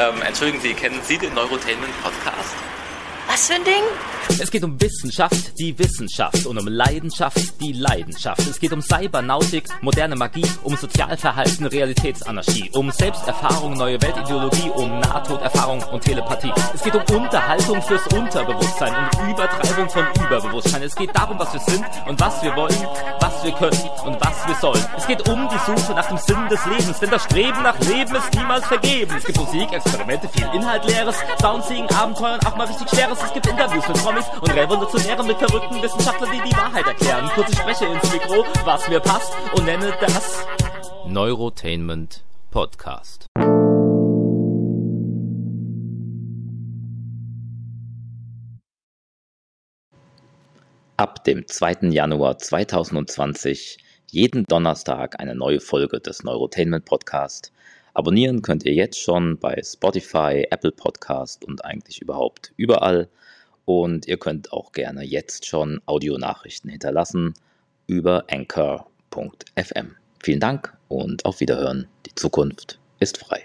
Ähm, entschuldigen Sie, kennen Sie den Neurotainment Podcast? Was für ein Ding? Es geht um Wissenschaft, die Wissenschaft und um Leidenschaft, die Leidenschaft. Es geht um Cybernautik, moderne Magie, um Sozialverhalten, Realitätsanarchie, um Selbsterfahrung, neue Weltideologie, um Nahtoderfahrung und Telepathie. Es geht um Unterhaltung fürs Unterbewusstsein und Übertreibung von Überbewusstsein. Es geht darum, was wir sind und was wir wollen, was wir können und was wir sollen. Es geht um die Suche nach dem Sinn des Lebens, denn das Streben nach Leben ist niemals vergeben. Es gibt Musik, Experimente, viel Inhalt, Leeres, Soundseeing, Abenteuer und auch mal richtig Schweres. Es gibt Interviews mit Promis und Revolutionäre mit verrückten Wissenschaftlern, die die Wahrheit erklären. Kurz ich spreche ins Mikro, was mir passt und nenne das Neurotainment Podcast. Ab dem 2. Januar 2020 jeden Donnerstag eine neue Folge des Neurotainment Podcast. Abonnieren könnt ihr jetzt schon bei Spotify, Apple Podcast und eigentlich überhaupt überall. Und ihr könnt auch gerne jetzt schon Audionachrichten hinterlassen über anchor.fm. Vielen Dank und auf Wiederhören. Die Zukunft ist frei.